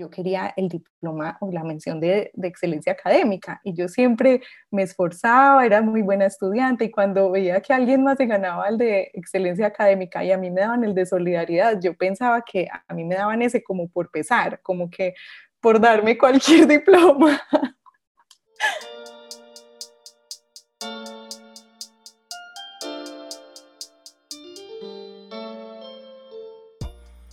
yo quería el diploma o la mención de, excelencia académica y yo siempre me esforzaba, era muy buena estudiante y cuando veía que alguien más se ganaba el de excelencia académica y a mí me daban el de solidaridad, yo pensaba que a mí me daban ese como por pesar, como que por darme cualquier diploma.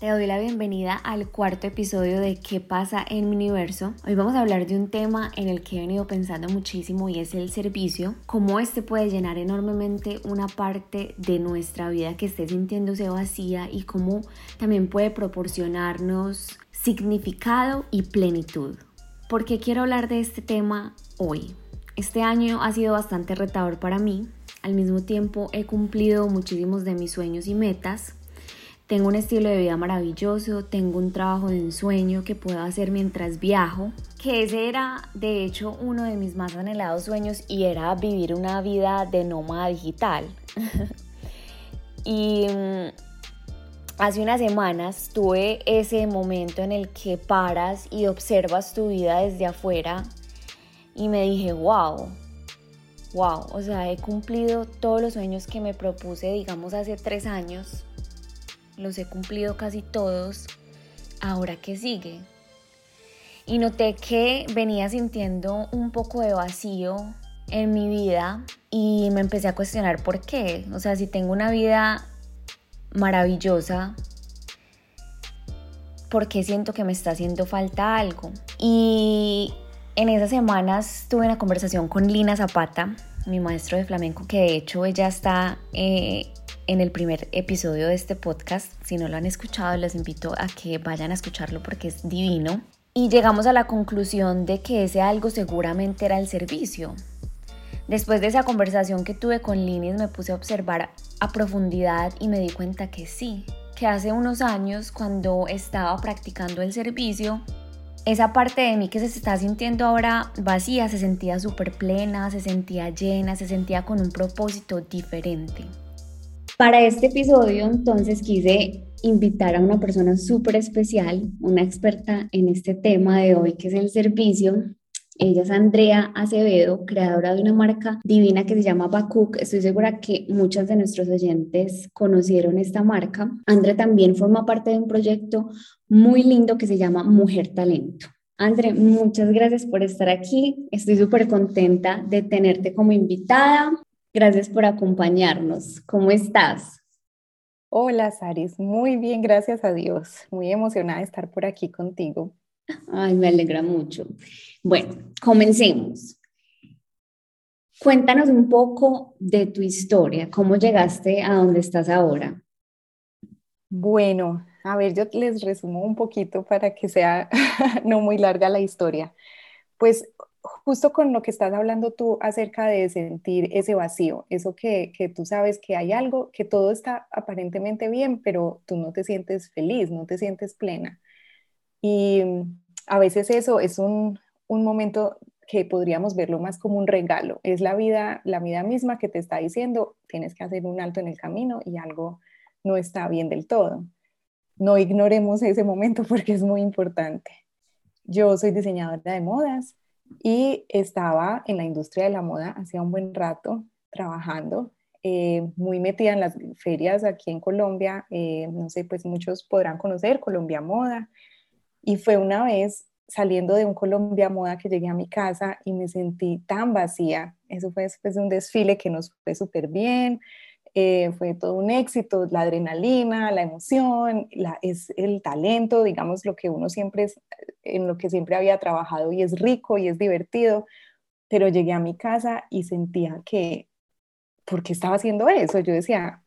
Te doy la bienvenida al cuarto episodio de ¿Qué pasa en mi universo? Hoy vamos a hablar de un tema en el que he venido pensando muchísimo y es el servicio, cómo este puede llenar enormemente una parte de nuestra vida que esté sintiéndose vacía y cómo también puede proporcionarnos significado y plenitud. ¿Por qué quiero hablar de este tema hoy? Este año ha sido bastante retador para mí, al mismo tiempo he cumplido muchísimos de mis sueños y metas tengo un estilo de vida maravilloso, tengo un trabajo de ensueño que puedo hacer mientras viajo, que ese era de hecho uno de mis más anhelados sueños y era vivir una vida de nómada digital. y mm, hace unas semanas tuve ese momento en el que paras y observas tu vida desde afuera y me dije, wow, wow, o sea, he cumplido todos los sueños que me propuse, digamos, hace tres años los he cumplido casi todos, ahora qué sigue. Y noté que venía sintiendo un poco de vacío en mi vida y me empecé a cuestionar por qué. O sea, si tengo una vida maravillosa, ¿por qué siento que me está haciendo falta algo? Y en esas semanas tuve una conversación con Lina Zapata, mi maestro de flamenco, que de hecho ella está eh, en el primer episodio de este podcast. Si no lo han escuchado, les invito a que vayan a escucharlo porque es divino. Y llegamos a la conclusión de que ese algo seguramente era el servicio. Después de esa conversación que tuve con Linis me puse a observar a profundidad y me di cuenta que sí, que hace unos años cuando estaba practicando el servicio, esa parte de mí que se está sintiendo ahora vacía se sentía súper plena, se sentía llena, se sentía con un propósito diferente. Para este episodio, entonces, quise invitar a una persona súper especial, una experta en este tema de hoy, que es el servicio. Ella es Andrea Acevedo, creadora de una marca divina que se llama Bakuk. Estoy segura que muchas de nuestros oyentes conocieron esta marca. Andrea también forma parte de un proyecto muy lindo que se llama Mujer Talento. Andrea, muchas gracias por estar aquí. Estoy súper contenta de tenerte como invitada. Gracias por acompañarnos. ¿Cómo estás? Hola, Saris. Muy bien, gracias a Dios. Muy emocionada de estar por aquí contigo. Ay, me alegra mucho. Bueno, comencemos. Cuéntanos un poco de tu historia, cómo llegaste a donde estás ahora. Bueno, a ver, yo les resumo un poquito para que sea no muy larga la historia. Pues justo con lo que estás hablando tú acerca de sentir ese vacío, eso que, que, tú sabes que hay algo, que todo está aparentemente bien, pero tú no te sientes feliz, no te sientes plena. Y mm, a veces eso es un, un momento que podríamos verlo más como un regalo, es la vida, la vida misma que te está diciendo, tienes que hacer un alto en el camino y algo no está bien del todo. No ignoremos ese momento porque es muy importante. Yo soy diseñadora de modas, y estaba en la industria de la moda hacía un buen rato trabajando, eh, muy metida en las ferias aquí en Colombia, eh, no sé, pues muchos podrán conocer Colombia Moda, y fue una vez saliendo de un Colombia Moda que llegué a mi casa y me sentí tan vacía, eso fue después de un desfile que nos fue súper bien, eh, fue todo un éxito, la adrenalina, la emoción, la, es el talento, digamos, lo que uno siempre es, en lo que siempre había trabajado y es rico y es divertido, pero llegué a mi casa y sentía que, ¿por qué estaba haciendo eso? Yo decía,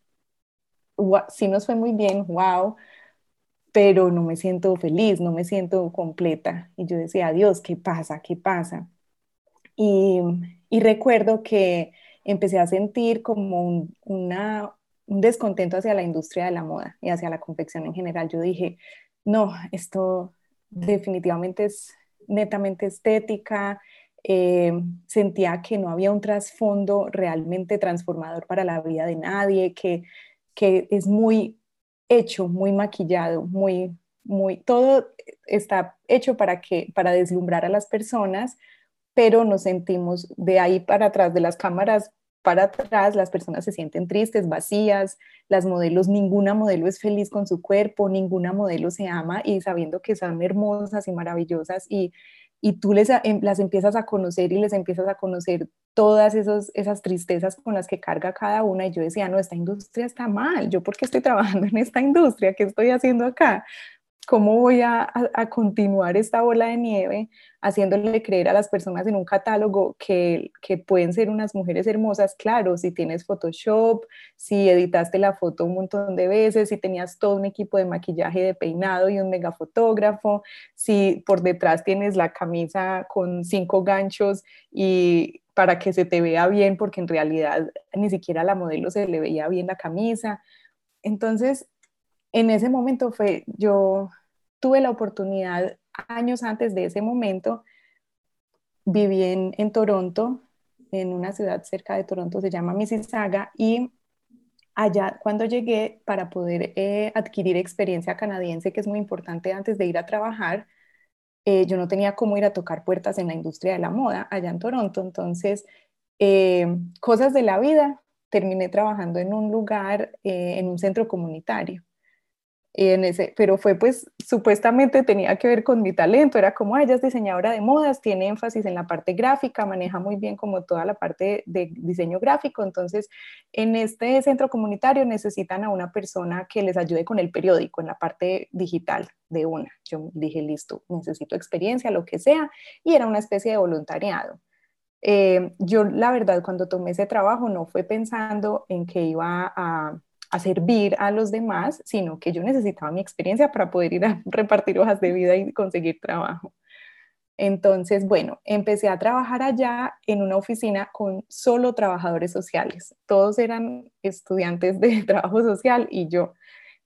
sí nos fue muy bien, wow, pero no me siento feliz, no me siento completa. Y yo decía, Dios, ¿qué pasa? ¿Qué pasa? Y, y recuerdo que empecé a sentir como un, una, un descontento hacia la industria de la moda y hacia la confección en general. Yo dije, no, esto definitivamente es netamente estética. Eh, sentía que no había un trasfondo realmente transformador para la vida de nadie, que, que es muy hecho, muy maquillado, muy, muy, todo está hecho para que, para deslumbrar a las personas, pero nos sentimos de ahí para atrás de las cámaras para atrás, las personas se sienten tristes, vacías, las modelos, ninguna modelo es feliz con su cuerpo, ninguna modelo se ama y sabiendo que son hermosas y maravillosas y, y tú les, em, las empiezas a conocer y les empiezas a conocer todas esos, esas tristezas con las que carga cada una y yo decía, no, esta industria está mal, yo porque estoy trabajando en esta industria, ¿qué estoy haciendo acá? ¿Cómo voy a, continuar esta bola de nieve haciéndole creer a las personas en un catálogo que, que, pueden ser unas mujeres hermosas? Claro, si tienes Photoshop, si editaste la foto un montón de veces, si tenías todo un equipo de maquillaje, de peinado y un megafotógrafo, si por detrás tienes la camisa con cinco ganchos y para que se te vea bien, porque en realidad ni siquiera a la modelo se le veía bien la camisa. Entonces, en ese momento fue, yo tuve la oportunidad, años antes de ese momento, viví en, Toronto, en una ciudad cerca de Toronto, se llama Mississauga, y allá cuando llegué para poder eh, adquirir experiencia canadiense, que es muy importante antes de ir a trabajar, eh, yo no tenía cómo ir a tocar puertas en la industria de la moda allá en Toronto, entonces, eh, cosas de la vida, terminé trabajando en un lugar, en un centro comunitario en ese, pero fue pues supuestamente tenía que ver con mi talento, era como, ella es diseñadora de modas, tiene énfasis en la parte gráfica, maneja muy bien como toda la parte de diseño gráfico, entonces en este centro comunitario necesitan a una persona que les ayude con el periódico, en la parte digital de una. Yo dije, listo, necesito experiencia, lo que sea, y era una especie de voluntariado. Eh, yo la verdad cuando tomé ese trabajo no fue pensando en que iba a a servir a los demás, sino que yo necesitaba mi experiencia para poder ir a repartir hojas de vida y conseguir trabajo. Entonces, bueno, empecé a trabajar allá en una oficina con solo trabajadores sociales. Todos eran estudiantes de trabajo social y yo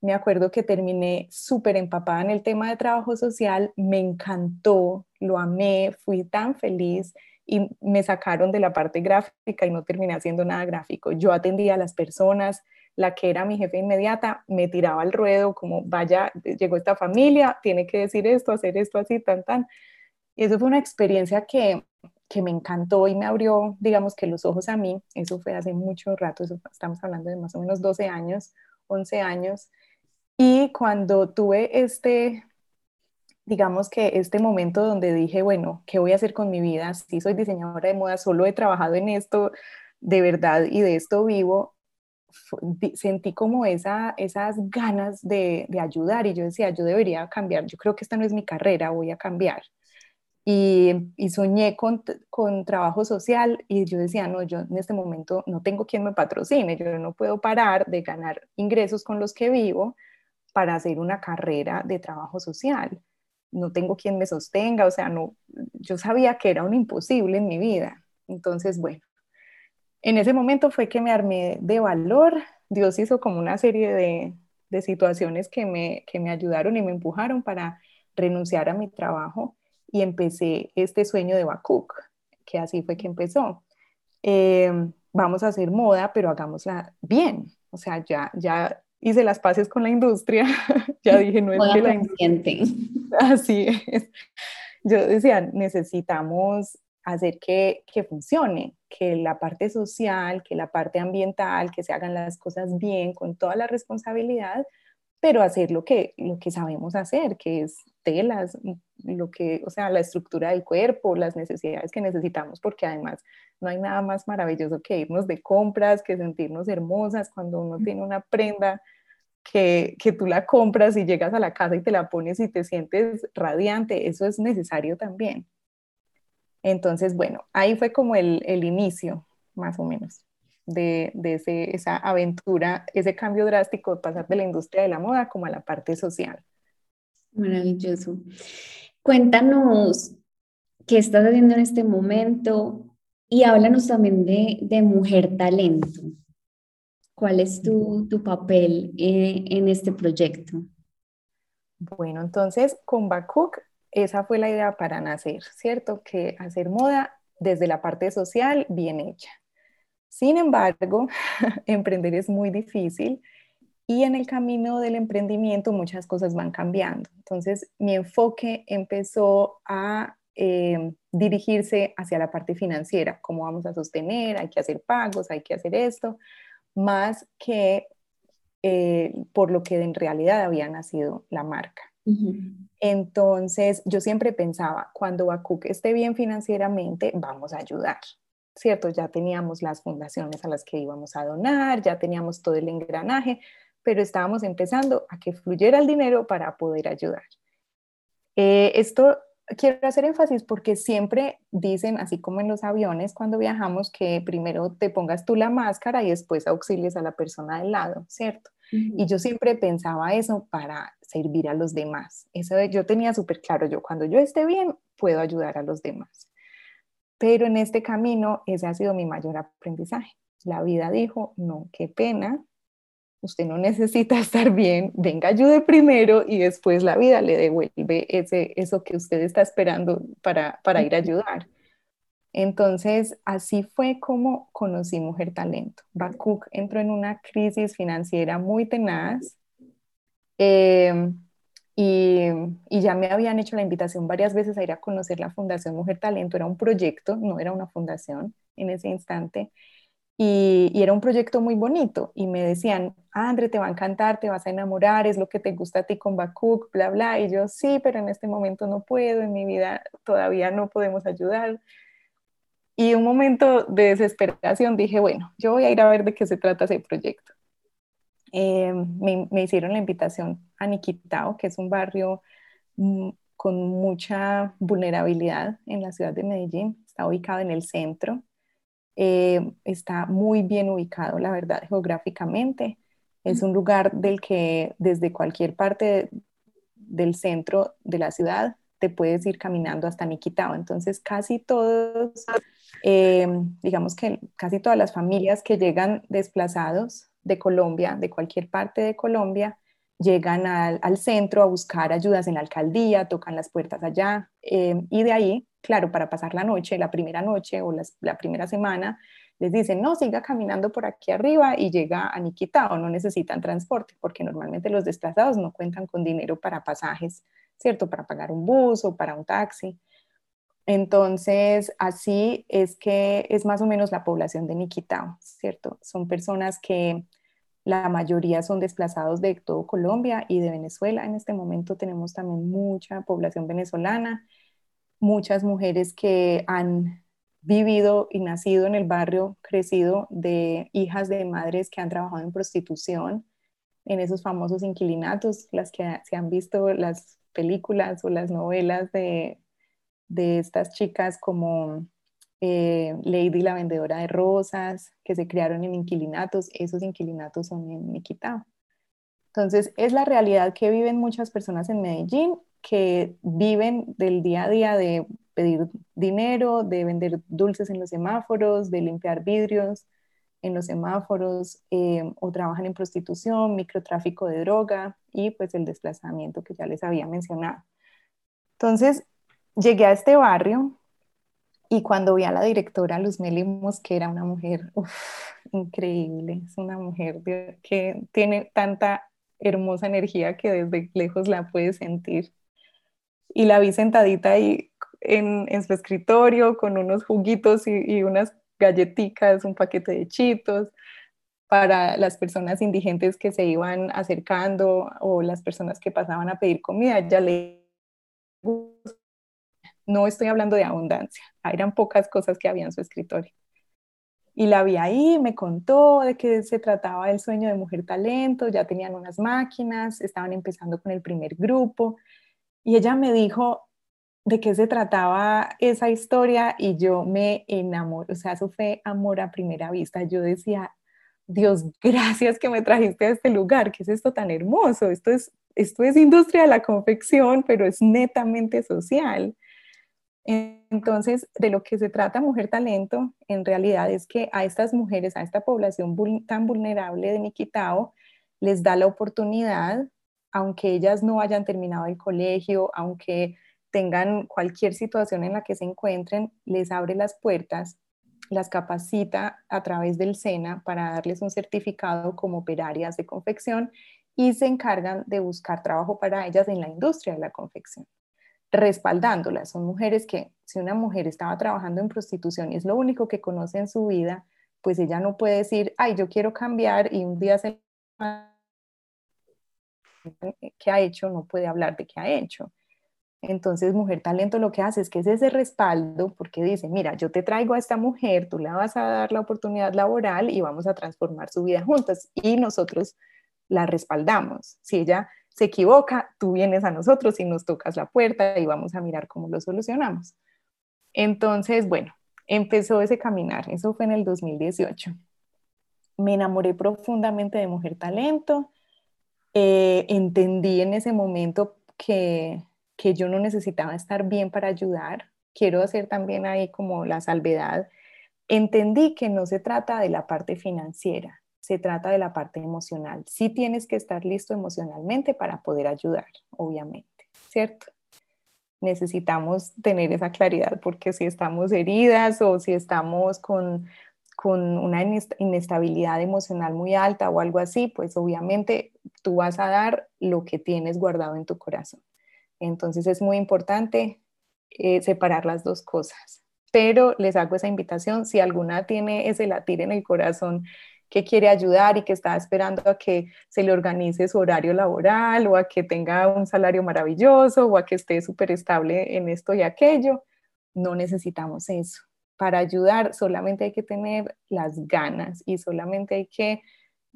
me acuerdo que terminé súper empapada en el tema de trabajo social, me encantó, lo amé, fui tan feliz y me sacaron de la parte gráfica y no terminé haciendo nada gráfico. Yo atendía a las personas, la que era mi jefe inmediata me tiraba al ruedo como, vaya, llegó esta familia, tiene que decir esto, hacer esto así, tan, tan. Y eso fue una experiencia que, que me encantó y me abrió, digamos que los ojos a mí. Eso fue hace mucho rato, estamos hablando de más o menos 12 años, 11 años. Y cuando tuve este, digamos que este momento donde dije, bueno, ¿qué voy a hacer con mi vida? Si soy diseñadora de moda, solo he trabajado en esto de verdad y de esto vivo, sentí como esa, esas ganas de, ayudar y yo decía, yo debería cambiar, yo creo que esta no es mi carrera, voy a cambiar. Y, soñé con, con, trabajo social y yo decía, no, yo en este momento no tengo quien me patrocine, yo no puedo parar de ganar ingresos con los que vivo para hacer una carrera de trabajo social. No tengo quien me sostenga, o sea, no, yo sabía que era un imposible en mi vida. Entonces, bueno, en ese momento fue que me armé de valor. Dios hizo como una serie de, situaciones que me, que me ayudaron y me empujaron para renunciar a mi trabajo y empecé este sueño de Bakuk, que así fue que empezó. Eh, vamos a hacer moda, pero hagámosla bien. O sea, ya, ya hice las paces con la industria, ya dije, no es que la industria... Así es. Yo decía, necesitamos hacer que, que, funcione, que la parte social, que la parte ambiental, que se hagan las cosas bien, con toda la responsabilidad, pero hacer lo que, lo que sabemos hacer, que es telas, lo que, o sea, la estructura del cuerpo, las necesidades que necesitamos, porque además no hay nada más maravilloso que irnos de compras, que sentirnos hermosas cuando uno tiene una prenda que, que, tú la compras y llegas a la casa y te la pones y te sientes radiante, eso es necesario también. Entonces, bueno, ahí fue como el, inicio, más o menos, de, esa aventura, ese cambio drástico de pasar de la industria de la moda como a la parte social. Maravilloso. Cuéntanos qué estás haciendo en este momento y háblanos también de, mujer talento. ¿Cuál es tu, papel eh, en este proyecto? Bueno, entonces con Bakuk esa fue la idea para nacer, ¿cierto? Que hacer moda desde la parte social bien hecha. Sin embargo, emprender es muy difícil Y en el camino del emprendimiento muchas cosas van cambiando. Entonces mi enfoque empezó a eh, dirigirse hacia la parte financiera, cómo vamos a sostener, hay que hacer pagos, hay que hacer esto, más que eh, por lo que en realidad había nacido la marca. Entonces, yo siempre pensaba, cuando Bakuk esté bien financieramente, vamos a ayudar, ¿cierto? Ya teníamos las fundaciones a las que íbamos a donar, ya teníamos todo el engranaje, pero estábamos empezando a que fluyera el dinero para poder ayudar. Eh, esto quiero hacer énfasis porque siempre dicen, así como en los aviones cuando viajamos, que primero te pongas tú la máscara y después auxilies a la persona del lado, ¿cierto? Y yo siempre pensaba eso para servir a los demás. Eso yo tenía súper claro, yo cuando yo esté bien, puedo ayudar a los demás. Pero en este camino, ese ha sido mi mayor aprendizaje. La vida dijo, no, qué pena, usted no necesita estar bien, venga, ayude primero y después la vida le devuelve ese, eso que usted está esperando para, para ir a ayudar. Entonces, así fue como conocí Mujer Talento. Bakuk entró en una crisis financiera muy tenaz em, y, ya me habían hecho la invitación varias veces a ir a conocer la Fundación Mujer Talento. Era un proyecto, no era una fundación en ese instante. Y, y, era un proyecto muy bonito y me decían, André, te va a encantar, te vas a enamorar, es lo que te gusta a ti con Bakuk, bla, bla. Y yo, sí, pero en este momento no puedo, en mi vida todavía no podemos ayudar. Y un momento de desesperación dije, bueno, yo voy a ir a ver de qué se trata ese proyecto. Eh, me, hicieron la invitación a Niquitao, que es un barrio mm, con mucha vulnerabilidad en la ciudad de Medellín. Está ubicado en el centro. Eh, está muy bien ubicado, la verdad, geográficamente. Es un lugar del que desde cualquier parte del centro de la ciudad te puedes ir caminando hasta Niquitao. Entonces, casi todos eh, digamos que casi todas las familias que llegan desplazados de Colombia, de cualquier parte de Colombia, llegan al, centro a buscar ayudas en la alcaldía, tocan las puertas allá eh, y de ahí, claro, para pasar la noche, la primera noche o la primera semana, les dicen, no, siga caminando por aquí arriba y llega a Niquitao, no necesitan transporte, porque normalmente los desplazados no cuentan con dinero para pasajes, ¿cierto? Para pagar un bus o para un taxi. Entonces, así es que es más o menos la población de Niquitao, ¿cierto? Son personas que la mayoría son desplazados de todo Colombia y de Venezuela. En este momento tenemos también mucha población venezolana, muchas mujeres que han vivido y nacido en el barrio, crecido de hijas de madres que han trabajado en prostitución, en esos famosos inquilinatos, las que se han visto las películas o las novelas de de estas chicas como eh, Lady la vendedora de rosas, que se crearon en inquilinatos, esos inquilinatos son en Niquitao. Entonces, es la realidad que viven muchas personas en Medellín, que viven del día a día de pedir dinero, de vender dulces en los semáforos, de limpiar vidrios en los semáforos, eh, o trabajan en prostitución, microtráfico de droga y pues el desplazamiento que ya les había mencionado. Entonces, llegué a este barrio y cuando vi a la directora Luz Meli era una mujer increíble, es una mujer que tiene tanta hermosa energía que desde lejos la puedes sentir. Y la vi sentadita ahí en, su escritorio con unos juguitos y, y unas galletitas, un paquete de chitos para las personas indigentes que se iban acercando o las personas que pasaban a pedir comida. Ya le no estoy hablando de abundancia, eran pocas cosas que había en su escritorio. Y la vi ahí, me contó de que se trataba del sueño de mujer talento, ya tenían unas máquinas, estaban empezando con el primer grupo. Y ella me dijo de qué se trataba esa historia y yo me enamoré, o sea, eso fue amor a primera vista. Yo decía, Dios, gracias que me trajiste a este lugar, ¿qué es esto tan hermoso? Esto es, esto es industria de la confección, pero es netamente social. Entonces, de lo que se trata Mujer Talento, en realidad es que a estas mujeres, a esta población tan vulnerable de Niquitao, les da la oportunidad, aunque ellas no hayan terminado el colegio, aunque tengan cualquier situación en la que se encuentren, les abre las puertas las capacita a través del SENA para darles un certificado como operarias de confección y se encargan de buscar trabajo para ellas en la industria de la confección, respaldándolas. Son mujeres que si una mujer estaba trabajando en prostitución y es lo único que conoce en su vida, pues ella no puede decir, ay, yo quiero cambiar y un día se... ¿Qué ha hecho? No puede hablar de qué ha hecho. Entonces, Mujer Talento lo que hace es que es ese respaldo porque dice, mira, yo te traigo a esta mujer, tú le vas a dar la oportunidad laboral y vamos a transformar su vida juntas y nosotros la respaldamos. Si ella se equivoca, tú vienes a nosotros y nos tocas la puerta y vamos a mirar cómo lo solucionamos. Entonces, bueno, empezó ese caminar, eso fue en el 2018. Me enamoré profundamente de Mujer Talento, eh, entendí en ese momento que que yo no necesitaba estar bien para ayudar. Quiero hacer también ahí como la salvedad. Entendí que no se trata de la parte financiera, se trata de la parte emocional. Sí tienes que estar listo emocionalmente para poder ayudar, obviamente, ¿cierto? Necesitamos tener esa claridad porque si estamos heridas o si estamos con, con una inestabilidad emocional muy alta o algo así, pues obviamente tú vas a dar lo que tienes guardado en tu corazón. Entonces es muy importante eh, separar las dos cosas. Pero les hago esa invitación, si alguna tiene ese latir en el corazón que quiere ayudar y que está esperando a que se le organice su horario laboral o a que tenga un salario maravilloso o a que esté súper estable en esto y aquello, no necesitamos eso. Para ayudar solamente hay que tener las ganas y solamente hay que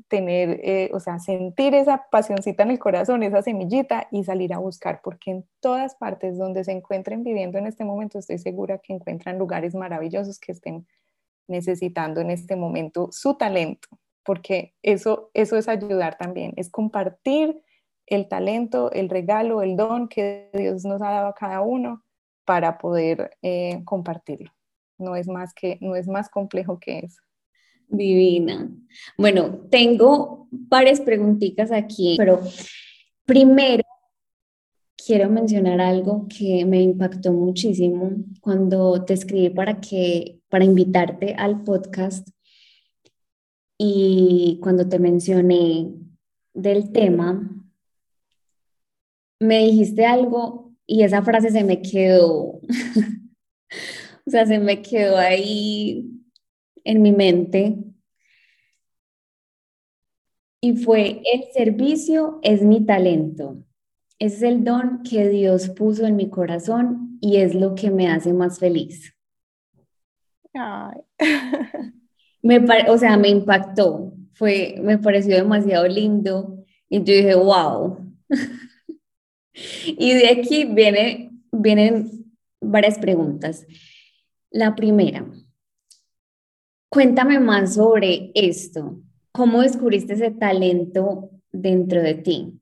tener, eh, o sea, sentir esa pasioncita en el corazón, esa semillita y salir a buscar, porque en todas partes donde se encuentren viviendo en este momento, estoy segura que encuentran lugares maravillosos que estén necesitando en este momento su talento, porque eso, eso es ayudar también, es compartir el talento, el regalo, el don que Dios nos ha dado a cada uno para poder eh, compartirlo. No es más que, no es más complejo que eso. Divina. Bueno, tengo varias preguntitas aquí, pero primero quiero mencionar algo que me impactó muchísimo cuando te escribí para que para invitarte al podcast. Y cuando te mencioné del tema me dijiste algo y esa frase se me quedó. O sea, se me quedó ahí en mi mente. Y fue, el servicio es mi talento, es el don que Dios puso en mi corazón y es lo que me hace más feliz. Me o sea, me impactó, fue, me pareció demasiado lindo y yo dije, wow. y de aquí viene, vienen varias preguntas. La primera, Cuéntame más sobre esto. ¿Cómo descubriste ese talento dentro de ti?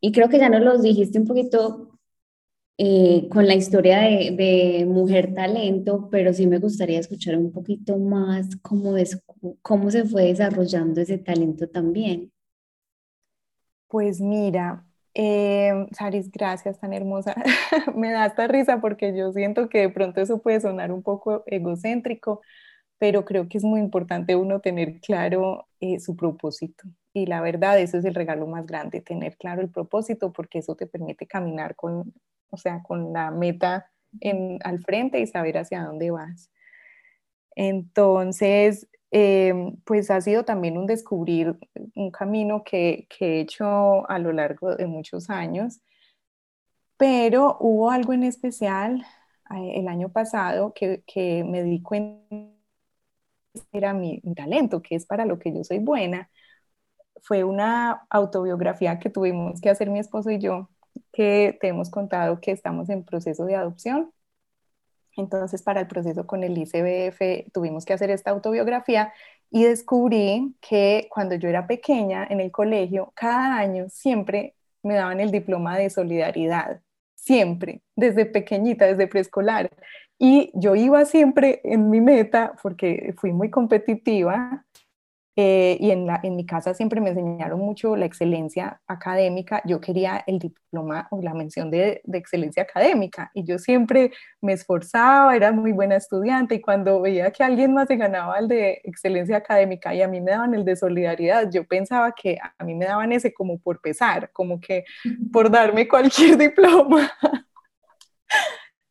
Y creo que ya nos lo dijiste un poquito eh, con la historia de, Mujer Talento, pero sí me gustaría escuchar un poquito más cómo, cómo se fue desarrollando ese talento también. Pues mira, eh, Saris, gracias, tan hermosa. me da esta risa porque yo siento que de pronto eso puede sonar un poco egocéntrico, pero creo que es muy importante uno tener claro eh, su propósito. Y la verdad, eso es el regalo más grande, tener claro el propósito, porque eso te permite caminar con, o sea, con la meta en, al frente y saber hacia dónde vas. Entonces, em, pues ha sido también un descubrir un camino que, que, he hecho a lo largo de muchos años, pero hubo algo en especial eh, el año pasado que, que me di cuenta era mi, talento, que es para lo que yo soy buena, fue una autobiografía que tuvimos que hacer mi esposo y yo, que te hemos contado que estamos en proceso de adopción. Entonces, para el proceso con el ICBF tuvimos que hacer esta autobiografía y descubrí que cuando yo era pequeña en el colegio, cada año siempre me daban el diploma de solidaridad, siempre, desde pequeñita, desde preescolar. Y yo iba siempre en mi meta, porque fui muy competitiva, Eh, y en, la, en mi casa siempre me enseñaron mucho la excelencia académica. Yo quería el diploma o la mención de, de, excelencia académica y yo siempre me esforzaba, era muy buena estudiante y cuando veía que alguien más se ganaba el de excelencia académica y a mí me daban el de solidaridad, yo pensaba que a mí me daban ese como por pesar, como que por darme cualquier diploma.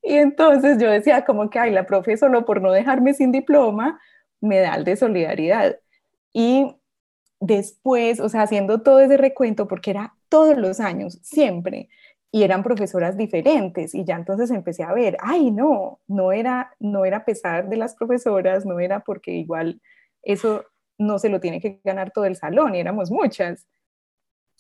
y entonces yo decía como que, ay, la profe solo por no dejarme sin diploma me da el de solidaridad y después, o sea, haciendo todo ese recuento, porque era todos los años, siempre, y eran profesoras diferentes, y ya entonces empecé a ver, ay, no, no era, no era pesar de las profesoras, no era porque igual eso no se lo tiene que ganar todo el salón, y éramos muchas.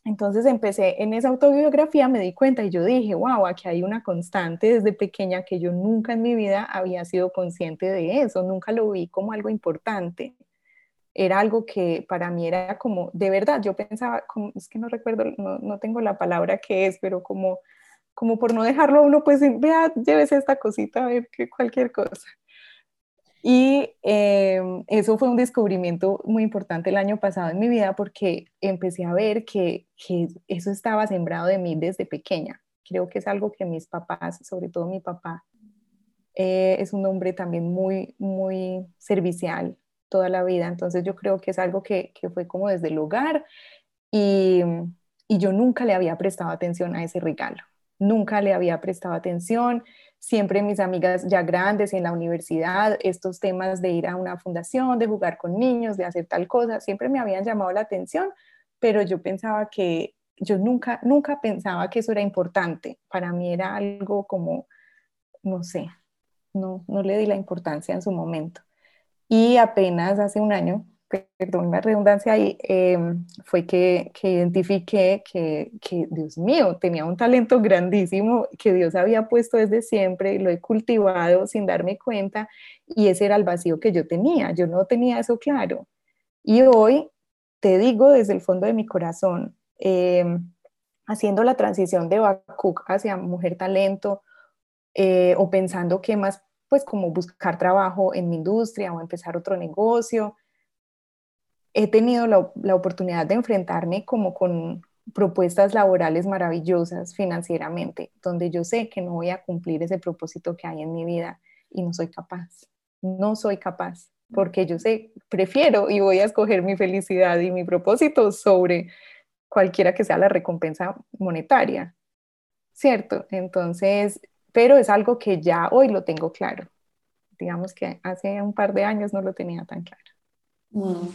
Entonces empecé en esa autobiografía, me di cuenta y yo dije, wow, aquí hay una constante desde pequeña que yo nunca en mi vida había sido consciente de eso, nunca lo vi como algo importante era algo que para mí era como, de verdad, yo pensaba, como, es que no recuerdo, no, no, tengo la palabra que es, pero como, como por no dejarlo a uno, pues vea, llévese esta cosita a ver que cualquier cosa. Y em, eso fue un descubrimiento muy importante el año pasado en mi vida porque empecé a ver que, que eso estaba sembrado de mí desde pequeña. Creo que es algo que mis papás, sobre todo mi papá, eh, es un hombre también muy, muy servicial, toda la vida. Entonces yo creo que es algo que, que fue como desde el hogar y, y, yo nunca le había prestado atención a ese regalo. Nunca le había prestado atención. Siempre mis amigas ya grandes en la universidad, estos temas de ir a una fundación, de jugar con niños, de hacer tal cosa, siempre me habían llamado la atención, pero yo pensaba que, yo nunca, nunca pensaba que eso era importante. Para mí era algo como, no sé, no, no le di la importancia en su momento. Y apenas hace un año, perdón la redundancia ahí, em, fue que, que identifiqué que, que, Dios mío, tenía un talento grandísimo que Dios había puesto desde siempre, lo he cultivado sin darme cuenta y ese era el vacío que yo tenía, yo no tenía eso claro. Y hoy te digo desde el fondo de mi corazón, em, haciendo la transición de Bakuk hacia Mujer Talento eh, o pensando qué más pues como buscar trabajo en mi industria o empezar otro negocio. He tenido la, la oportunidad de enfrentarme como con propuestas laborales maravillosas financieramente, donde yo sé que no voy a cumplir ese propósito que hay en mi vida y no soy capaz. No soy capaz, porque yo sé, prefiero y voy a escoger mi felicidad y mi propósito sobre cualquiera que sea la recompensa monetaria. ¿Cierto? Entonces, pero es algo que ya hoy lo tengo claro. Digamos que hace un par de años no lo tenía tan claro.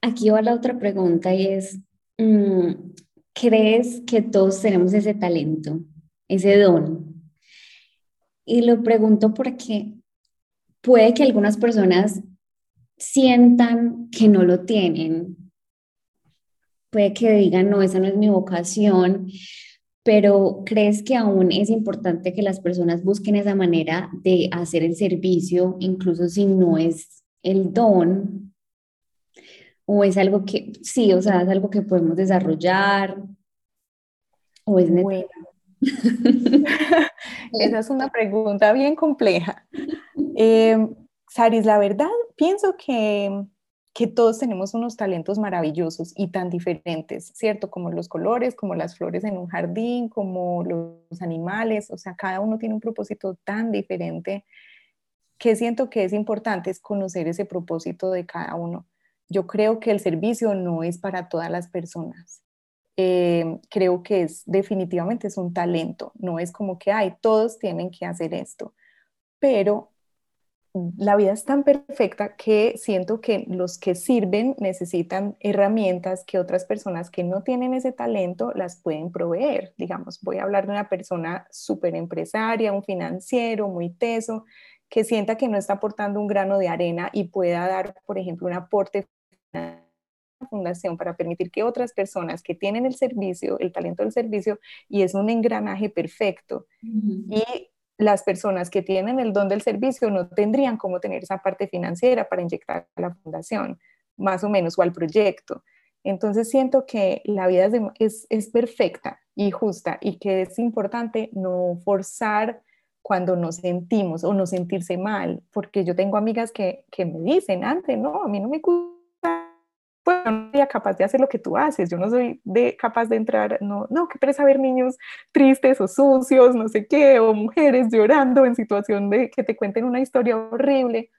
Aquí va la otra pregunta y es, mm, ¿crees que todos tenemos ese talento, ese don? Y lo pregunto porque puede que algunas personas sientan que no lo tienen. Puede que digan, no, esa no es mi vocación, pero ¿crees que aún es importante que las personas busquen esa manera de hacer el servicio, incluso si no es el don? ¿O es algo que, sí, o sea, es algo que podemos desarrollar? ¿O es bueno. Esa es una pregunta bien compleja. Eh, Saris, la verdad, pienso que que todos tenemos unos talentos maravillosos y tan diferentes, ¿cierto? Como los colores, como las flores en un jardín, como los animales, o sea, cada uno tiene un propósito tan diferente que siento que es importante es conocer ese propósito de cada uno. Yo creo que el servicio no es para todas las personas. Eh, creo que es definitivamente es un talento, no es como que, hay todos tienen que hacer esto, pero la vida es tan perfecta que siento que los que sirven necesitan herramientas que otras personas que no tienen ese talento las pueden proveer. Digamos, voy a hablar de una persona súper empresaria, un financiero muy teso, que sienta que no está aportando un grano de arena y pueda dar, por ejemplo, un aporte a la fundación para permitir que otras personas que tienen el servicio, el talento del servicio, y es un engranaje perfecto. Y las personas que tienen el don del servicio no tendrían cómo tener esa parte financiera para inyectar a la fundación, más o menos, o al proyecto. Entonces siento que la vida es, es, perfecta y justa y que es importante no forzar cuando nos sentimos o no sentirse mal, porque yo tengo amigas que, que me dicen antes, no, a mí no me gusta, pues no soy capaz de hacer lo que tú haces, yo no soy de, capaz de entrar, no, no, qué pereza ver niños tristes o sucios, no sé qué, o mujeres llorando en situación de que te cuenten una historia horrible,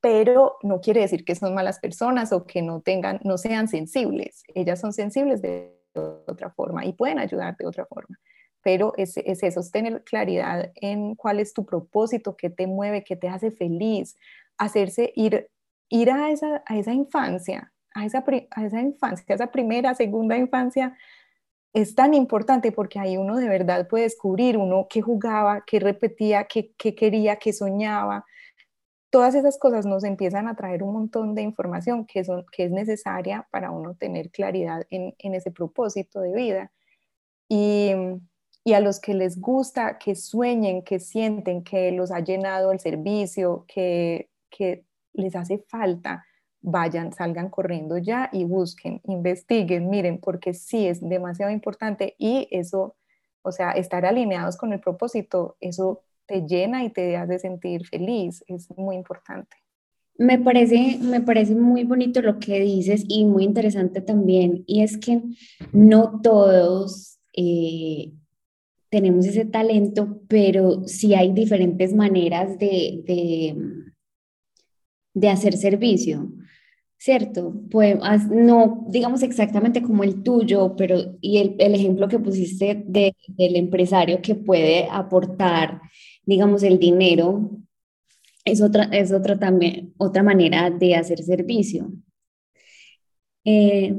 pero no quiere decir que son malas personas o que no tengan, no sean sensibles. Ellas son sensibles de otra forma y pueden ayudar de otra forma. Pero es, es eso, es tener claridad en cuál es tu propósito, qué te mueve, qué te hace feliz, hacerse ir, ir a, esa, a esa infancia, a esa, a esa infancia, a esa primera, segunda infancia, es tan importante porque ahí uno de verdad puede descubrir uno qué jugaba, qué repetía, qué, qué quería, qué soñaba, todas esas cosas nos empiezan a traer un montón de información que, son, que es necesaria para uno tener claridad en, ese propósito de vida. Y, a los que les gusta, que sueñen, que sienten que los ha llenado el servicio, que, que les hace falta, vayan, salgan corriendo ya y busquen, investiguen, miren, porque sí es demasiado importante y eso, o sea, estar alineados con el propósito, eso te llena y te hace sentir feliz, es muy importante. Me parece, me parece muy bonito lo que dices y muy interesante también, y es que no todos eh, tenemos ese talento, pero sí hay diferentes maneras de, de, de hacer servicio. ¿Cierto? Pues no digamos exactamente como el tuyo, pero y el, el ejemplo que pusiste de, del empresario que puede aportar digamos, el dinero es otra, es otra, también, otra manera de hacer servicio. Eh,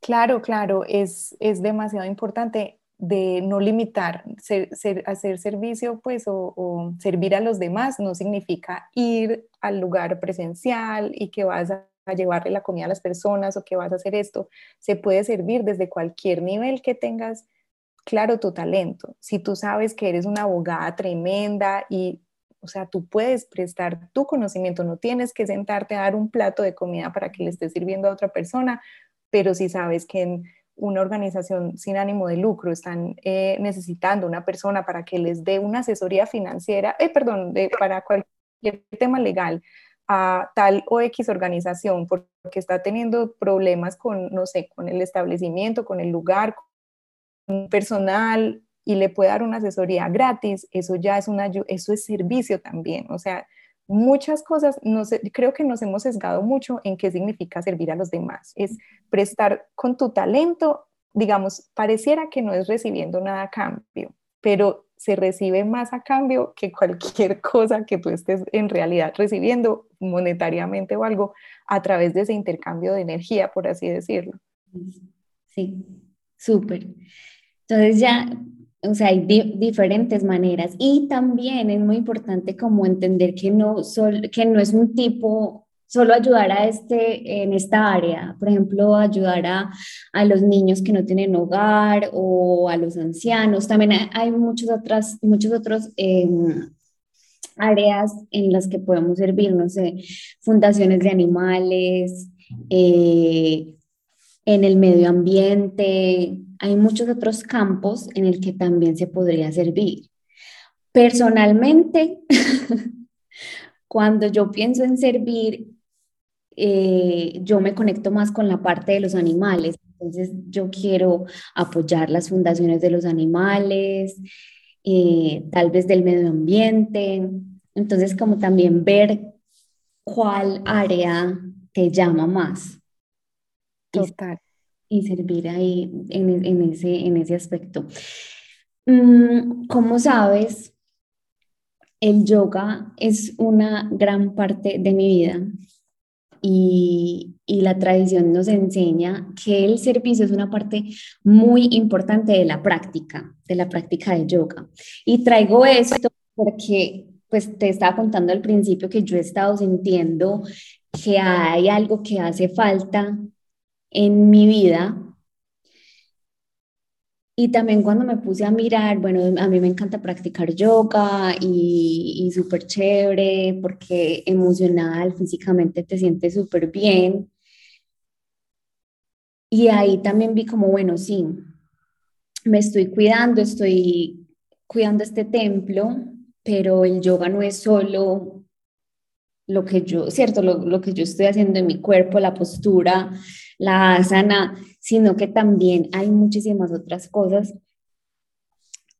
claro, claro, es, es demasiado importante de no limitar, hacer servicio pues o, servir a los demás no significa ir al lugar presencial y que vas a, a llevarle la comida a las personas o que vas a hacer esto. Se puede servir desde cualquier nivel que tengas claro tu talento. Si tú sabes que eres una abogada tremenda y, o sea, tú puedes prestar tu conocimiento, no tienes que sentarte a dar un plato de comida para que le estés sirviendo a otra persona, pero si sabes que en una organización sin ánimo de lucro están eh, necesitando una persona para que les dé una asesoría financiera, eh, perdón, para cualquier tema legal a tal o X organización porque está teniendo problemas con, no sé, con el establecimiento, con el lugar, personal y le puede dar una asesoría gratis, eso ya es una eso es servicio también, o sea, muchas cosas, creo que nos hemos sesgado mucho en qué significa servir a los demás, es prestar con tu talento, digamos, pareciera que no es recibiendo nada a cambio, pero se recibe más a cambio que cualquier cosa que tú estés en realidad recibiendo monetariamente o algo a través de ese intercambio de energía, por así decirlo. Sí, súper. Entonces ya, o sea, hay diferentes maneras y también es muy importante como entender que no, sol, que no es un tipo solo ayudar a este, en esta área, por ejemplo, ayudar a, los niños que no tienen hogar o a los ancianos. También hay muchas otras, muchos otros em, áreas en las que podemos servir, no sé, fundaciones de animales, eh, en el medio ambiente, hay muchos otros campos en el que también se podría servir. Personalmente, cuando yo pienso en servir, eh, yo me conecto más con la parte de los animales. Entonces, yo quiero apoyar las fundaciones de los animales, eh, tal vez del medio ambiente. Entonces, como también ver cuál área te llama más. Total. Y, servir ahí en, en, ese, en ese aspecto. Mm, como sabes, el yoga es una gran parte de mi vida y, y, la tradición nos enseña que el servicio es una parte muy importante de la práctica, de la práctica de yoga. Y traigo esto porque pues te estaba contando al principio que yo he estado sintiendo que hay algo que hace falta en mi vida. Y también cuando me puse a mirar, bueno, a mí me encanta practicar yoga y, y súper chévere porque emocional, físicamente te sientes súper bien. Y ahí también vi como, bueno, sí, me estoy cuidando, estoy cuidando este templo, pero el yoga no es solo lo que yo, cierto, lo, lo, que yo estoy haciendo en mi cuerpo, la postura, la asana, sino que también hay muchísimas otras cosas.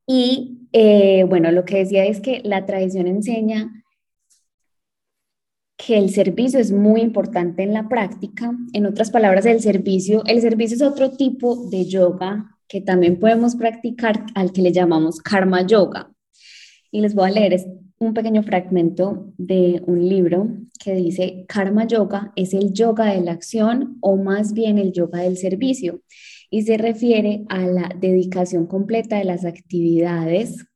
Y eh, bueno, lo que decía es que la tradición enseña que el servicio es muy importante en la práctica. En otras palabras, el servicio, el servicio es otro tipo de yoga que también podemos practicar al que le llamamos karma yoga. Y les voy a leer un pequeño fragmento de un libro que dice, karma yoga es el yoga de la acción o más bien el yoga del servicio y se refiere a la dedicación completa de las actividades,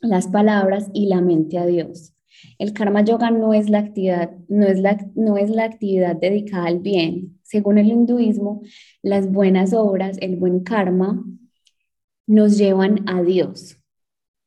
las palabras y la mente a Dios. El karma yoga no es la actividad, no es la, no es la actividad dedicada al bien. Según el hinduismo, las buenas obras, el buen karma, nos llevan a Dios.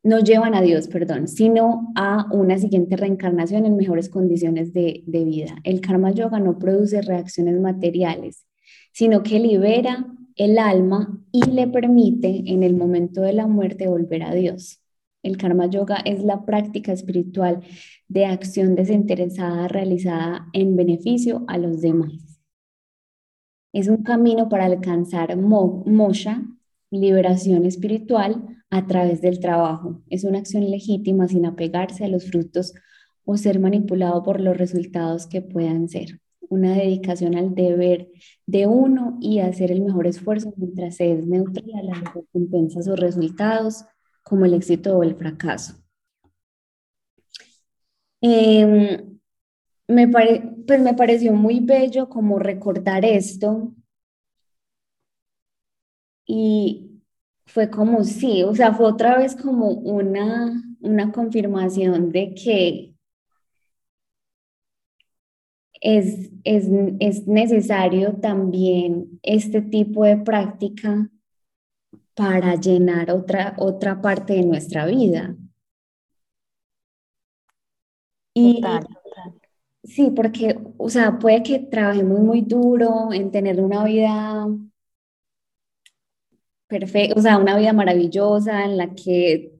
No llevan a Dios, perdón, sino a una siguiente reencarnación en mejores condiciones de, de vida. El karma yoga no produce reacciones materiales, sino que libera el alma y le permite en el momento de la muerte volver a Dios. El karma yoga es la práctica espiritual de acción desinteresada realizada en beneficio a los demás. Es un camino para alcanzar moksha, liberación espiritual a través del trabajo. Es una acción legítima sin apegarse a los frutos o ser manipulado por los resultados que puedan ser. Una dedicación al deber de uno y hacer el mejor esfuerzo mientras se es neutral a las recompensas o resultados como el éxito o el fracaso. Em, me, pues me pareció muy bello como recordar esto y fue como sí, o sea, fue otra vez como una, una confirmación de que es, es, es necesario también este tipo de práctica para llenar otra, otra parte de nuestra vida. Y sí, porque, o sea, puede que trabajemos muy duro en tener una vida perfecta, o sea, una vida maravillosa en la que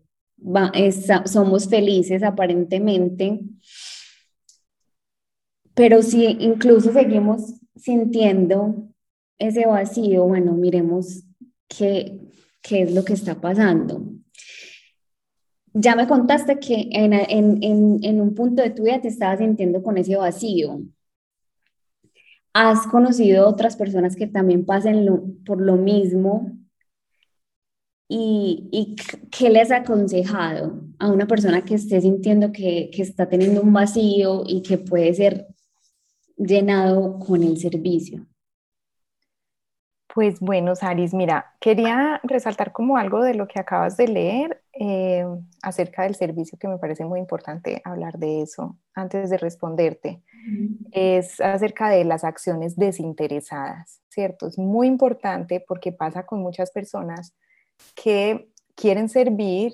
somos felices aparentemente, pero si incluso seguimos sintiendo ese vacío, bueno, miremos qué, qué es lo que está pasando. Ya me contaste que en, en, en un punto de tu vida te estabas sintiendo con ese vacío. ¿Has conocido otras personas que también pasen por lo mismo? ¿Y, ¿Y qué les ha aconsejado a una persona que esté sintiendo que, que está teniendo un vacío y que puede ser llenado con el servicio? Pues bueno, Saris, mira, quería resaltar como algo de lo que acabas de leer eh, acerca del servicio, que me parece muy importante hablar de eso antes de responderte. Es acerca de las acciones desinteresadas, ¿cierto? Es muy importante porque pasa con muchas personas que quieren servir,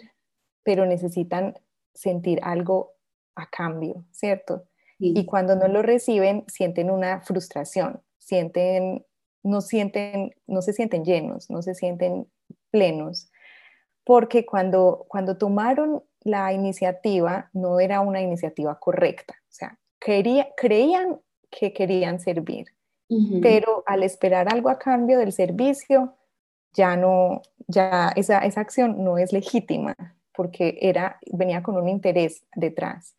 pero necesitan sentir algo a cambio, ¿cierto? Y cuando no lo reciben, sienten una frustración, sienten no, sienten, no se sienten llenos, no se sienten plenos, porque cuando, cuando tomaron la iniciativa no era una iniciativa correcta, o sea, quería, creían que querían servir, pero al esperar algo a cambio del servicio, ya no, ya esa, esa acción no es legítima, porque era, venía con un interés detrás.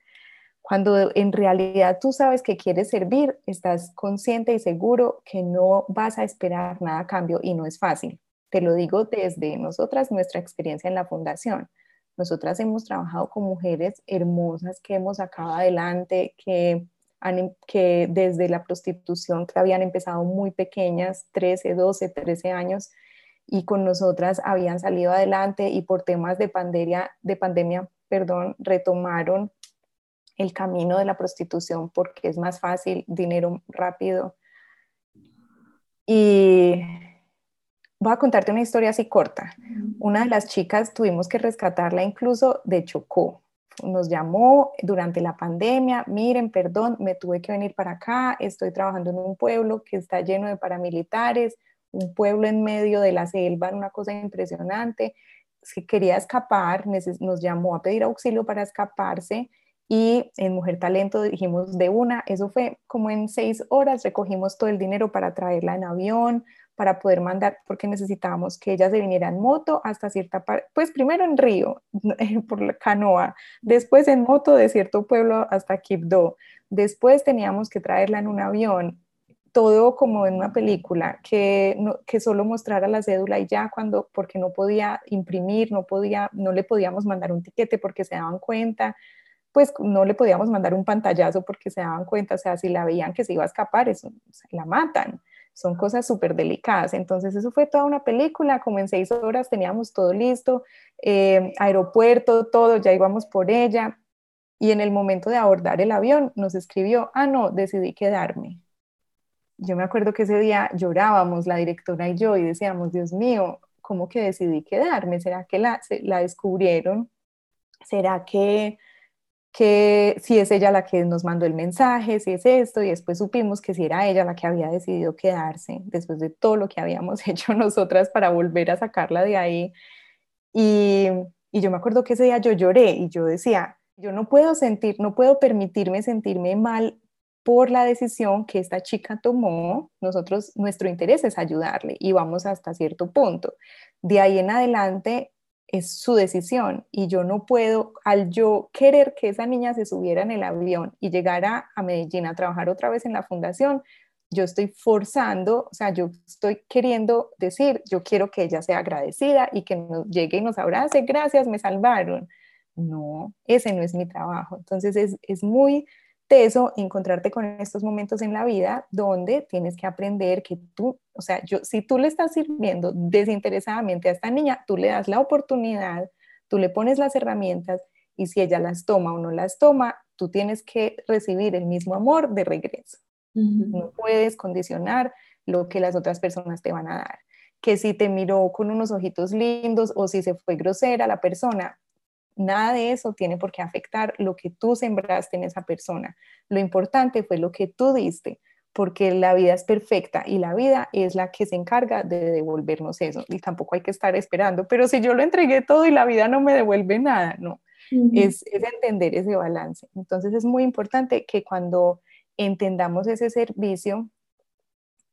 Cuando en realidad tú sabes que quieres servir, estás consciente y seguro que no vas a esperar nada a cambio y no es fácil. Te lo digo desde nosotras, nuestra experiencia en la fundación. Nosotras hemos trabajado con mujeres hermosas que hemos sacado adelante, que, han, que desde la prostitución que habían empezado muy pequeñas, 13, 12, 13 años, y con nosotras habían salido adelante y por temas de pandemia, de pandemia perdón, retomaron el camino de la prostitución porque es más fácil, dinero rápido. Y voy a contarte una historia así corta. Una de las chicas tuvimos que rescatarla incluso de Chocó. Nos llamó durante la pandemia, miren, perdón, me tuve que venir para acá, estoy trabajando en un pueblo que está lleno de paramilitares, un pueblo en medio de la selva, una cosa impresionante. Quería escapar, nos llamó a pedir auxilio para escaparse y en Mujer Talento dijimos de una, eso fue como en seis horas, recogimos todo el dinero para traerla en avión, para poder mandar, porque necesitábamos que ella se viniera en moto hasta cierta parte, pues primero en Río, por la canoa, después en moto de cierto pueblo hasta Quibdó, después teníamos que traerla en un avión, todo como en una película, que, que solo mostrara la cédula y ya cuando, porque no podía imprimir, no podía, no le podíamos mandar un tiquete porque se daban cuenta, pues no le podíamos mandar un pantallazo porque se daban cuenta, o sea, si la veían que se iba a escapar, eso, la matan. Son cosas súper delicadas. Entonces, eso fue toda una película, como en seis horas teníamos todo listo, eh, aeropuerto, todo, ya íbamos por ella. Y en el momento de abordar el avión nos escribió, ah, no, decidí quedarme. Yo me acuerdo que ese día llorábamos, la directora y yo, y decíamos, Dios mío, ¿cómo que decidí quedarme? ¿Será que la, la descubrieron? ¿Será que que si es ella la que nos mandó el mensaje, si es esto, y después supimos que si era ella la que había decidido quedarse, después de todo lo que habíamos hecho nosotras para volver a sacarla de ahí. Y, y yo me acuerdo que ese día yo lloré y yo decía, yo no puedo sentir, no puedo permitirme sentirme mal por la decisión que esta chica tomó, nosotros, nuestro interés es ayudarle y vamos hasta cierto punto. De ahí en adelante, es su decisión y yo no puedo, al yo querer que esa niña se subiera en el avión y llegara a Medellín a trabajar otra vez en la fundación, yo estoy forzando, o sea, yo estoy queriendo decir, yo quiero que ella sea agradecida y que nos llegue y nos abrace, gracias, me salvaron. No, ese no es mi trabajo. Entonces es, es muy teso encontrarte con estos momentos en la vida donde tienes que aprender que tú, o sea, yo, si tú le estás sirviendo desinteresadamente a esta niña, tú le das la oportunidad, tú le pones las herramientas y si ella las toma o no las toma, tú tienes que recibir el mismo amor de regreso. No puedes condicionar lo que las otras personas te van a dar. Que si te miró con unos ojitos lindos o si se fue grosera la persona, Nada de eso tiene por qué afectar lo que tú sembraste en esa persona. Lo importante fue lo que tú diste, porque la vida es perfecta y la vida es la que se encarga de devolvernos eso. Y tampoco hay que estar esperando, pero si yo lo entregué todo y la vida no me devuelve nada, no. es, entender ese balance. Entonces es muy importante que cuando entendamos ese servicio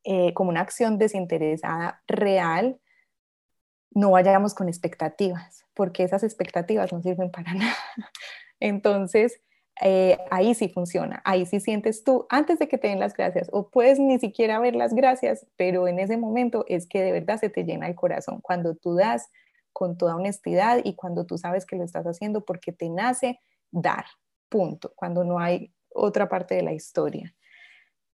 eh, como una acción desinteresada real, no vayamos con expectativas, porque esas expectativas no sirven para nada. Entonces, eh, ahí sí funciona, ahí sí sientes tú antes de que te den las gracias, o puedes ni siquiera ver las gracias, pero en ese momento es que de verdad se te llena el corazón, cuando tú das con toda honestidad y cuando tú sabes que lo estás haciendo porque te nace dar, punto, cuando no hay otra parte de la historia.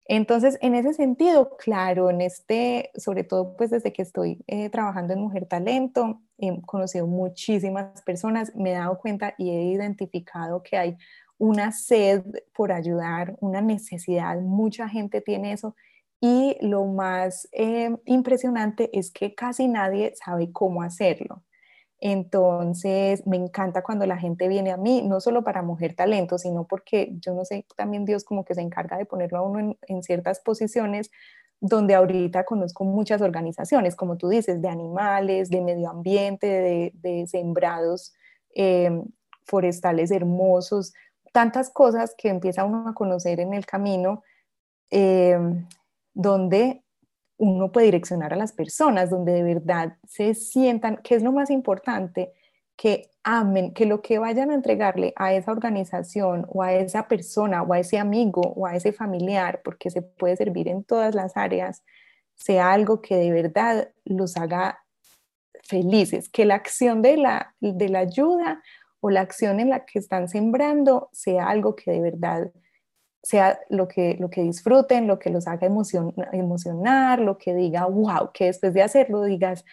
Entonces, en ese sentido, claro, en este, sobre todo pues desde que estoy eh, trabajando en Mujer Talento, he conocido muchísimas personas, me he dado cuenta y he identificado que hay una sed por ayudar, una necesidad, mucha gente tiene eso y lo más eh, impresionante es que casi nadie sabe cómo hacerlo. Entonces, me encanta cuando la gente viene a mí, no solo para mujer talento, sino porque yo no sé, también Dios como que se encarga de ponerlo a uno en, ciertas posiciones donde ahorita conozco muchas organizaciones, como tú dices, de animales, de medio ambiente, de, sembrados eh, forestales hermosos, tantas cosas que empieza uno a conocer en el camino, eh, donde uno puede direccionar a las personas donde de verdad se sientan, que es lo más importante, que amen, que lo que vayan a entregarle a esa organización o a esa persona o a ese amigo o a ese familiar, porque se puede servir en todas las áreas, sea algo que de verdad los haga felices, que la acción de la, de la ayuda o la acción en la que están sembrando sea algo que de verdad sea lo que, lo que disfruten, lo que los haga emocionar, lo que diga, wow, que después de hacerlo digas,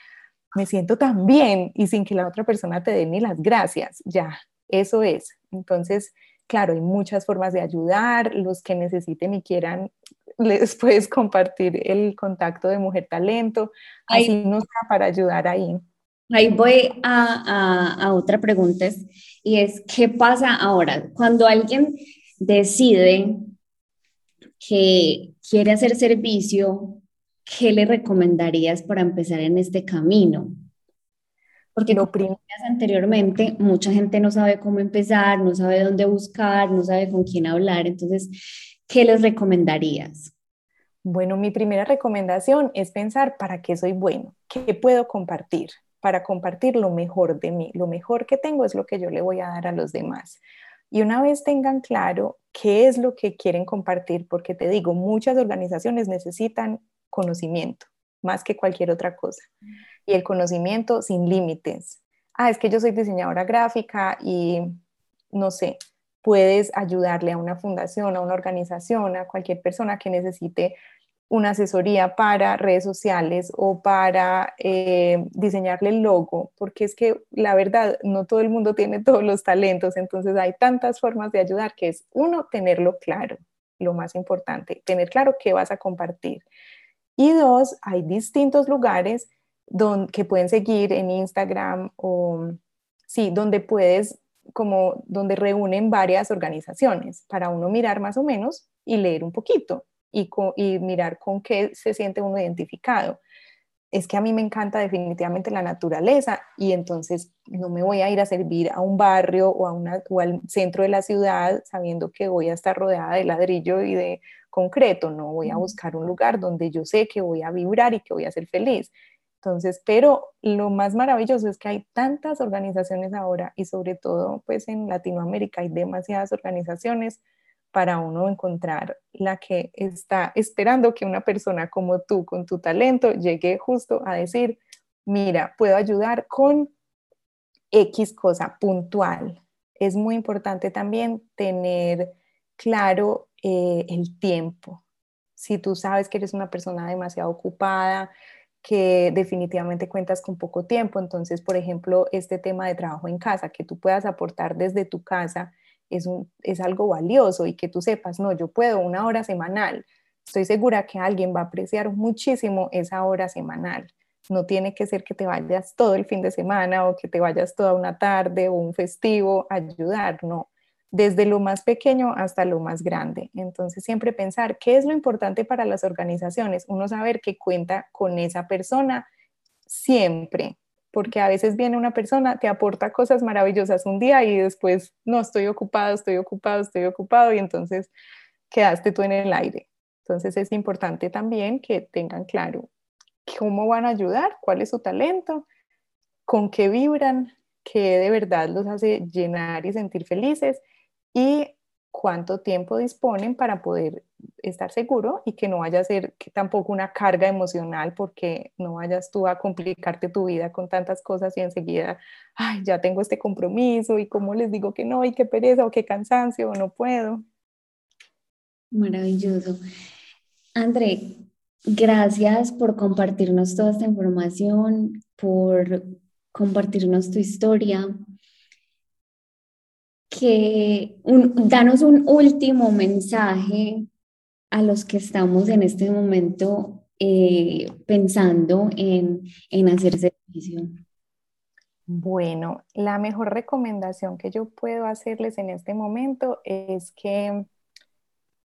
me siento tan bien y sin que la otra persona te dé ni las gracias, ya, eso es. Entonces, claro, hay muchas formas de ayudar, los que necesiten y quieran, les puedes compartir el contacto de Mujer Talento, así no sea para ayudar ahí. Ahí voy a, a, a otra pregunta y es, ¿qué pasa ahora? Cuando alguien decide que quiere hacer servicio, ¿qué le recomendarías para empezar en este camino? Porque lo como anteriormente, mucha gente no sabe cómo empezar, no sabe dónde buscar, no sabe con quién hablar. Entonces, ¿qué les recomendarías? Bueno, mi primera recomendación es pensar para qué soy bueno, qué puedo compartir, para compartir lo mejor de mí. Lo mejor que tengo es lo que yo le voy a dar a los demás. Y una vez tengan claro qué es lo que quieren compartir, porque te digo, muchas organizaciones necesitan conocimiento más que cualquier otra cosa. Y el conocimiento sin límites. Ah, es que yo soy diseñadora gráfica y no sé, puedes ayudarle a una fundación, a una organización, a cualquier persona que necesite una asesoría para redes sociales o para eh, diseñarle el logo, porque es que la verdad no todo el mundo tiene todos los talentos, entonces hay tantas formas de ayudar que es uno, tenerlo claro, lo más importante, tener claro qué vas a compartir. Y dos, hay distintos lugares donde, que pueden seguir en Instagram o sí, donde puedes como donde reúnen varias organizaciones para uno mirar más o menos y leer un poquito y, mirar con qué se siente uno identificado. Es que a mí me encanta definitivamente la naturaleza y entonces no me voy a ir a servir a un barrio o, a una, o al centro de la ciudad sabiendo que voy a estar rodeada de ladrillo y de concreto, no voy a buscar un lugar donde yo sé que voy a vibrar y que voy a ser feliz. Entonces, pero lo más maravilloso es que hay tantas organizaciones ahora y sobre todo pues en Latinoamérica hay demasiadas organizaciones para uno encontrar la que está esperando que una persona como tú, con tu talento, llegue justo a decir, mira, puedo ayudar con X cosa puntual. Es muy importante también tener claro eh, el tiempo. Si tú sabes que eres una persona demasiado ocupada, que definitivamente cuentas con poco tiempo, entonces, por ejemplo, este tema de trabajo en casa, que tú puedas aportar desde tu casa es, algo valioso y que tú sepas, no, yo puedo una hora semanal. Estoy segura que alguien va a apreciar muchísimo esa hora semanal. No tiene que ser que te vayas todo el fin de semana o que te vayas toda una tarde o un festivo a ayudar, no. Desde lo más pequeño hasta lo más grande. Entonces, siempre pensar qué es lo importante para las organizaciones. Uno saber que cuenta con esa persona siempre, porque a veces viene una persona, te aporta cosas maravillosas un día y después, no, estoy ocupado, estoy ocupado, estoy ocupado y entonces quedaste tú en el aire. Entonces es importante también que tengan claro cómo van a ayudar, cuál es su talento, con qué vibran, qué de verdad los hace llenar y sentir felices y cuánto tiempo disponen para poder estar seguro y que no vaya a ser que tampoco una carga emocional porque no vayas tú a complicarte tu vida con tantas cosas y enseguida, ay, ya tengo este compromiso y cómo les digo que no y qué pereza o qué cansancio o no puedo. Maravilloso. André, gracias por compartirnos toda esta información, por compartirnos tu historia, que danos un último mensaje a los que estamos en este momento eh, pensando en, en hacer servicio. Bueno, la mejor recomendación que yo puedo hacerles en este momento es que,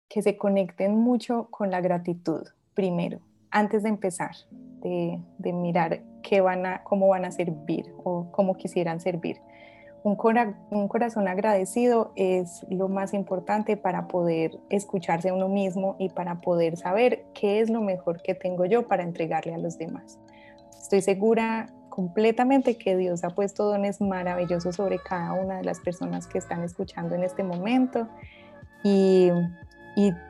que se conecten mucho con la gratitud, primero, antes de empezar, de, de mirar qué van a, cómo van a servir o cómo quisieran servir un, corazón agradecido es lo más importante para poder escucharse a uno mismo y para poder saber qué es lo mejor que tengo yo para entregarle a los demás. Estoy segura completamente que Dios ha puesto dones maravillosos sobre cada una de las personas que están escuchando en este momento y,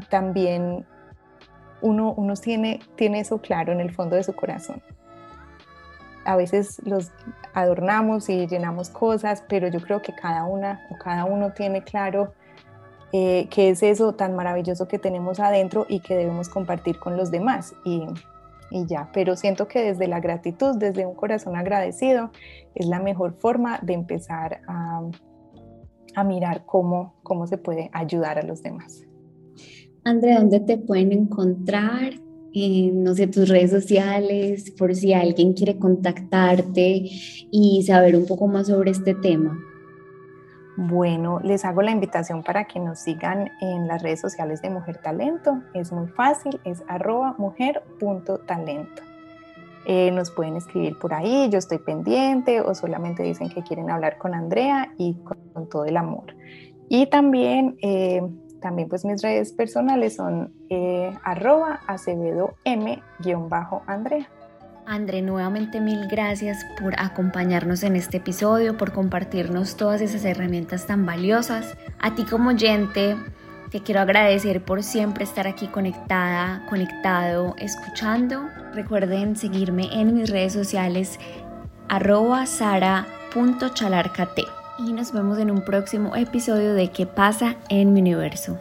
también uno, uno tiene, tiene eso claro en el fondo de su corazón a veces los adornamos y llenamos cosas, pero yo creo que cada una o cada uno tiene claro eh, qué es eso tan maravilloso que tenemos adentro y que debemos compartir con los demás. Y, ya, pero siento que desde la gratitud, desde un corazón agradecido, es la mejor forma de empezar a, a mirar cómo, cómo se puede ayudar a los demás. Andrea, ¿dónde te pueden encontrar? No sé, tus redes sociales, por si alguien quiere contactarte y saber un poco más sobre este tema. Bueno, les hago la invitación para que nos sigan en las redes sociales de Mujer Talento. Es muy fácil, es arroba mujer.talento. eh, nos pueden escribir por ahí, yo estoy pendiente o solamente dicen que quieren hablar con Andrea y con, todo el amor. Y también, eh, también pues mis redes personales son eh, arroba acevedo m-andrea. André, nuevamente mil gracias por acompañarnos en este episodio, por compartirnos todas esas herramientas tan valiosas. A ti como oyente, te quiero agradecer por siempre estar aquí conectada, conectado, escuchando. Recuerden seguirme en mis redes sociales arroba sara.chalarcate. Y nos vemos en un próximo episodio de ¿Qué pasa en mi universo?